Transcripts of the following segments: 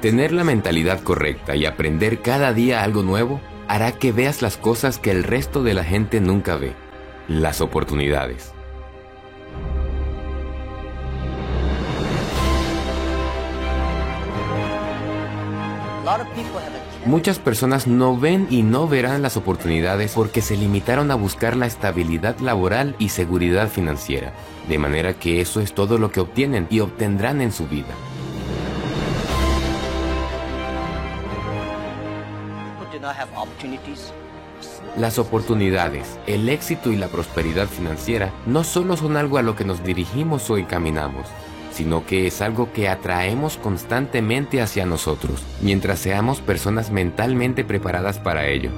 Tener la mentalidad correcta y aprender cada día algo nuevo hará que veas las cosas que el resto de la gente nunca ve, las oportunidades. Muchas personas no ven y no verán las oportunidades porque se limitaron a buscar la estabilidad laboral y seguridad financiera, de manera que eso es todo lo que obtienen y obtendrán en su vida. Las oportunidades, el éxito y la prosperidad financiera no solo son algo a lo que nos dirigimos o encaminamos, sino que es algo que atraemos constantemente hacia nosotros, mientras seamos personas mentalmente preparadas para ello.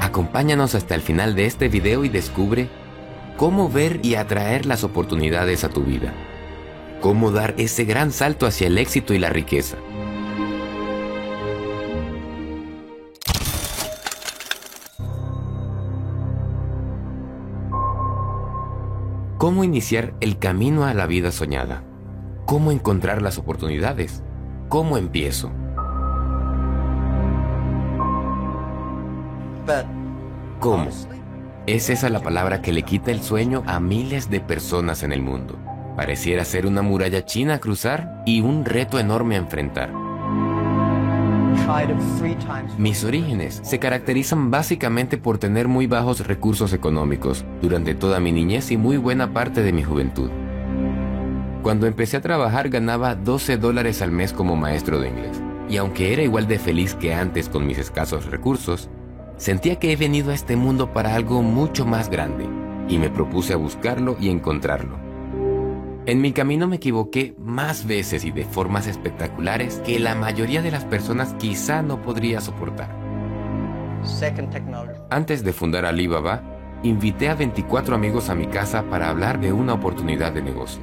Acompáñanos hasta el final de este video y descubre cómo ver y atraer las oportunidades a tu vida. Cómo dar ese gran salto hacia el éxito y la riqueza. ¿Cómo iniciar el camino a la vida soñada? ¿Cómo encontrar las oportunidades? ¿Cómo empiezo? ¿Cómo? Es esa la palabra que le quita el sueño a miles de personas en el mundo. Pareciera ser una muralla china a cruzar y un reto enorme a enfrentar. Mis orígenes se caracterizan básicamente por tener muy bajos recursos económicos durante toda mi niñez y muy buena parte de mi juventud. Cuando empecé a trabajar ganaba 12 dólares al mes como maestro de inglés. Y aunque era igual de feliz que antes con mis escasos recursos, sentía que he venido a este mundo para algo mucho más grande y me propuse a buscarlo y encontrarlo. En mi camino me equivoqué más veces y de formas espectaculares que la mayoría de las personas quizá no podría soportar. Antes de fundar Alibaba, invité a 24 amigos a mi casa para hablar de una oportunidad de negocio.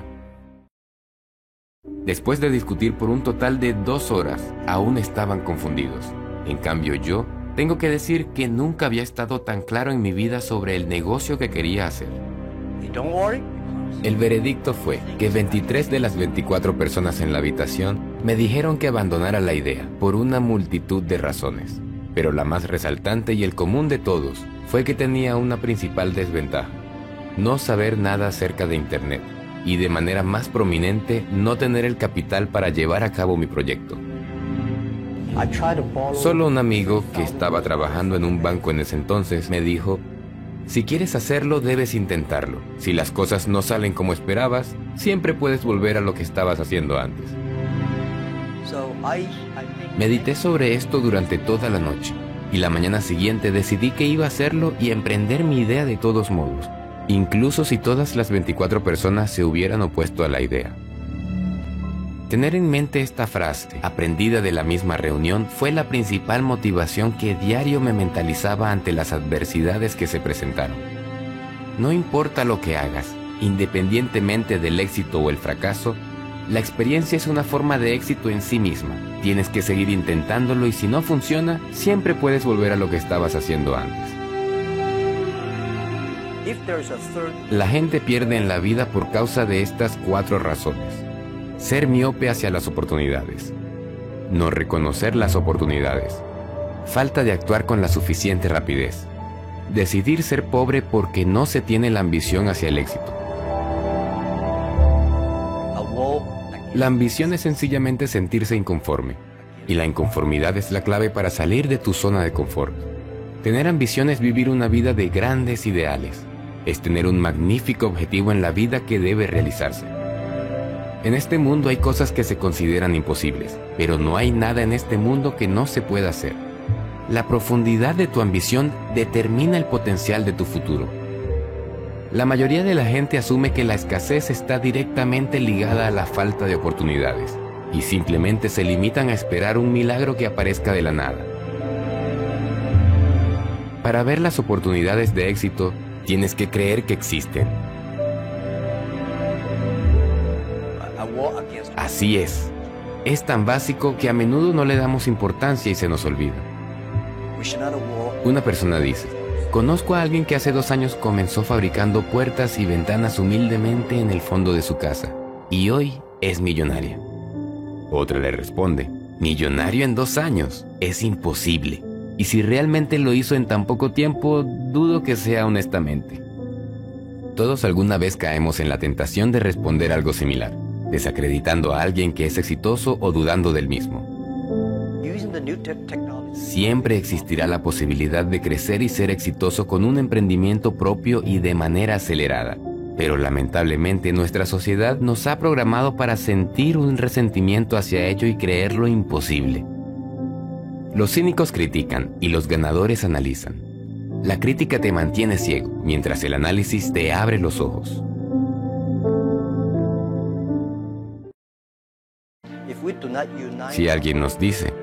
Después de discutir por un total de dos horas, aún estaban confundidos. En cambio yo, tengo que decir que nunca había estado tan claro en mi vida sobre el negocio que quería hacer. El veredicto fue que 23 de las 24 personas en la habitación me dijeron que abandonara la idea por una multitud de razones, pero la más resaltante y el común de todos fue que tenía una principal desventaja, no saber nada acerca de Internet y de manera más prominente no tener el capital para llevar a cabo mi proyecto. Solo un amigo que estaba trabajando en un banco en ese entonces me dijo si quieres hacerlo, debes intentarlo. Si las cosas no salen como esperabas, siempre puedes volver a lo que estabas haciendo antes. Medité sobre esto durante toda la noche y la mañana siguiente decidí que iba a hacerlo y emprender mi idea de todos modos, incluso si todas las 24 personas se hubieran opuesto a la idea. Tener en mente esta frase, aprendida de la misma reunión, fue la principal motivación que diario me mentalizaba ante las adversidades que se presentaron. No importa lo que hagas, independientemente del éxito o el fracaso, la experiencia es una forma de éxito en sí misma. Tienes que seguir intentándolo y si no funciona, siempre puedes volver a lo que estabas haciendo antes. La gente pierde en la vida por causa de estas cuatro razones. Ser miope hacia las oportunidades. No reconocer las oportunidades. Falta de actuar con la suficiente rapidez. Decidir ser pobre porque no se tiene la ambición hacia el éxito. La ambición es sencillamente sentirse inconforme, y la inconformidad es la clave para salir de tu zona de confort. Tener ambición es vivir una vida de grandes ideales, es tener un magnífico objetivo en la vida que debe realizarse. En este mundo hay cosas que se consideran imposibles, pero no hay nada en este mundo que no se pueda hacer. La profundidad de tu ambición determina el potencial de tu futuro. La mayoría de la gente asume que la escasez está directamente ligada a la falta de oportunidades y simplemente se limitan a esperar un milagro que aparezca de la nada. Para ver las oportunidades de éxito, tienes que creer que existen. Así es. Es tan básico que a menudo no le damos importancia y se nos olvida. Una persona dice, conozco a alguien que hace dos años comenzó fabricando puertas y ventanas humildemente en el fondo de su casa y hoy es millonaria. Otra le responde, millonario en dos años, es imposible. Y si realmente lo hizo en tan poco tiempo, dudo que sea honestamente. Todos alguna vez caemos en la tentación de responder algo similar, desacreditando a alguien que es exitoso o dudando del mismo. Siempre existirá la posibilidad de crecer y ser exitoso con un emprendimiento propio y de manera acelerada. Pero lamentablemente nuestra sociedad nos ha programado para sentir un resentimiento hacia ello y creerlo imposible. Los cínicos critican y los ganadores analizan. La crítica te mantiene ciego, mientras el análisis te abre los ojos. Si alguien nos dice,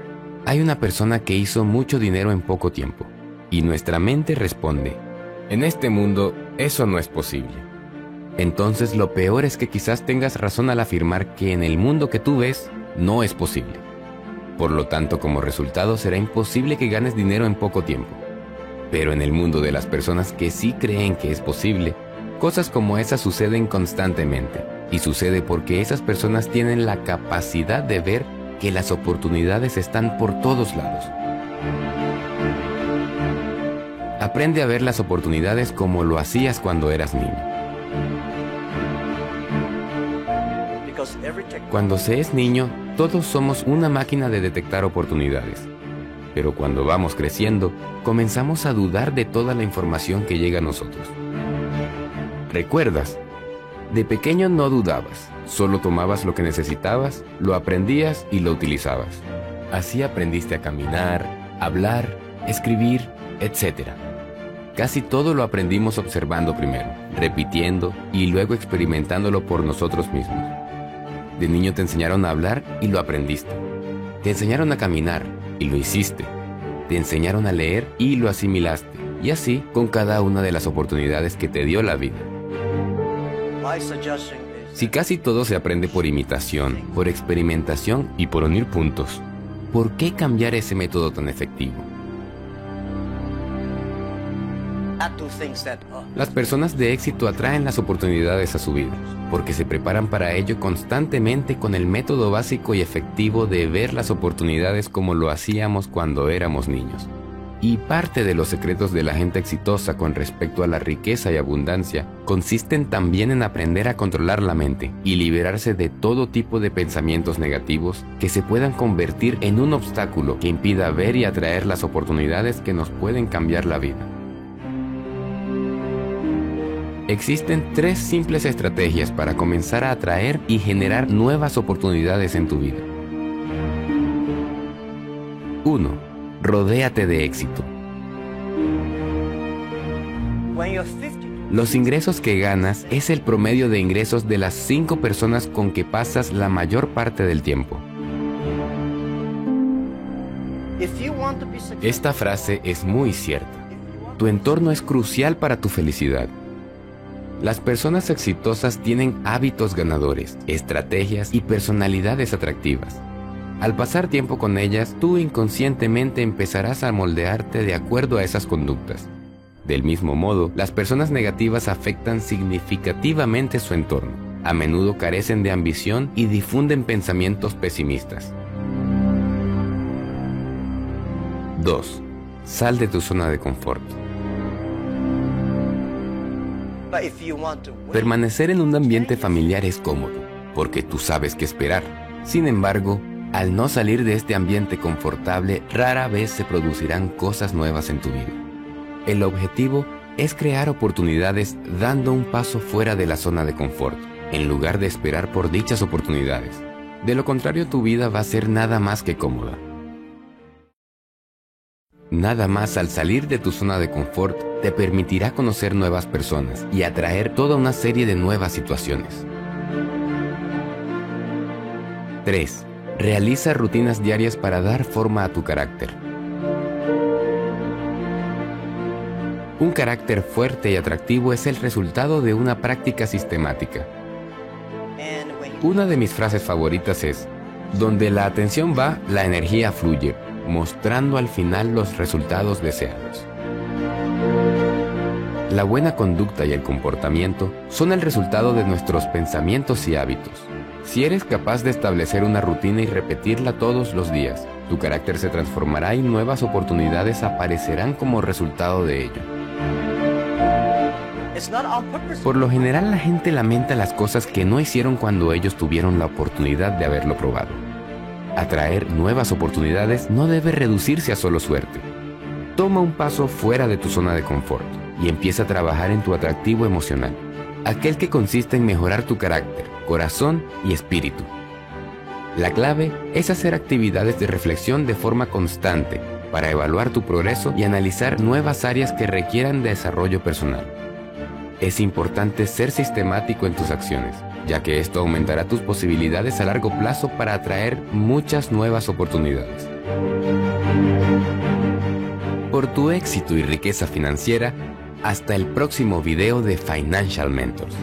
hay una persona que hizo mucho dinero en poco tiempo, y nuestra mente responde, en este mundo eso no es posible. Entonces lo peor es que quizás tengas razón al afirmar que en el mundo que tú ves no es posible. Por lo tanto, como resultado será imposible que ganes dinero en poco tiempo. Pero en el mundo de las personas que sí creen que es posible, cosas como esas suceden constantemente. Y sucede porque esas personas tienen la capacidad de ver que las oportunidades están por todos lados. Aprende a ver las oportunidades como lo hacías cuando eras niño. Cuando se es niño, todos somos una máquina de detectar oportunidades. Pero cuando vamos creciendo, comenzamos a dudar de toda la información que llega a nosotros. ¿Recuerdas? De pequeño no dudabas, solo tomabas lo que necesitabas, lo aprendías y lo utilizabas. Así aprendiste a caminar, hablar, escribir, etc. Casi todo lo aprendimos observando primero, repitiendo y luego experimentándolo por nosotros mismos. De niño te enseñaron a hablar y lo aprendiste. Te enseñaron a caminar y lo hiciste. Te enseñaron a leer y lo asimilaste. Y así con cada una de las oportunidades que te dio la vida. Si casi todo se aprende por imitación, por experimentación y por unir puntos, ¿por qué cambiar ese método tan efectivo? Las personas de éxito atraen las oportunidades a su vida, porque se preparan para ello constantemente con el método básico y efectivo de ver las oportunidades como lo hacíamos cuando éramos niños. Y parte de los secretos de la gente exitosa con respecto a la riqueza y abundancia consisten también en aprender a controlar la mente y liberarse de todo tipo de pensamientos negativos que se puedan convertir en un obstáculo que impida ver y atraer las oportunidades que nos pueden cambiar la vida. Existen tres simples estrategias para comenzar a atraer y generar nuevas oportunidades en tu vida. 1. Rodéate de éxito. Los ingresos que ganas es el promedio de ingresos de las cinco personas con que pasas la mayor parte del tiempo. Esta frase es muy cierta. Tu entorno es crucial para tu felicidad. Las personas exitosas tienen hábitos ganadores, estrategias y personalidades atractivas. Al pasar tiempo con ellas, tú inconscientemente empezarás a moldearte de acuerdo a esas conductas. Del mismo modo, las personas negativas afectan significativamente su entorno. A menudo carecen de ambición y difunden pensamientos pesimistas. 2. Sal de tu zona de confort. Permanecer en un ambiente familiar es cómodo, porque tú sabes qué esperar. Sin embargo, al no salir de este ambiente confortable, rara vez se producirán cosas nuevas en tu vida. El objetivo es crear oportunidades dando un paso fuera de la zona de confort, en lugar de esperar por dichas oportunidades. De lo contrario, tu vida va a ser nada más que cómoda. Nada más al salir de tu zona de confort te permitirá conocer nuevas personas y atraer toda una serie de nuevas situaciones. 3. Realiza rutinas diarias para dar forma a tu carácter. Un carácter fuerte y atractivo es el resultado de una práctica sistemática. Una de mis frases favoritas es, donde la atención va, la energía fluye mostrando al final los resultados deseados. La buena conducta y el comportamiento son el resultado de nuestros pensamientos y hábitos. Si eres capaz de establecer una rutina y repetirla todos los días, tu carácter se transformará y nuevas oportunidades aparecerán como resultado de ello. Por lo general la gente lamenta las cosas que no hicieron cuando ellos tuvieron la oportunidad de haberlo probado. Atraer nuevas oportunidades no debe reducirse a solo suerte. Toma un paso fuera de tu zona de confort y empieza a trabajar en tu atractivo emocional, aquel que consiste en mejorar tu carácter, corazón y espíritu. La clave es hacer actividades de reflexión de forma constante para evaluar tu progreso y analizar nuevas áreas que requieran desarrollo personal. Es importante ser sistemático en tus acciones, ya que esto aumentará tus posibilidades a largo plazo para atraer muchas nuevas oportunidades. Por tu éxito y riqueza financiera, hasta el próximo video de Financial Mentors.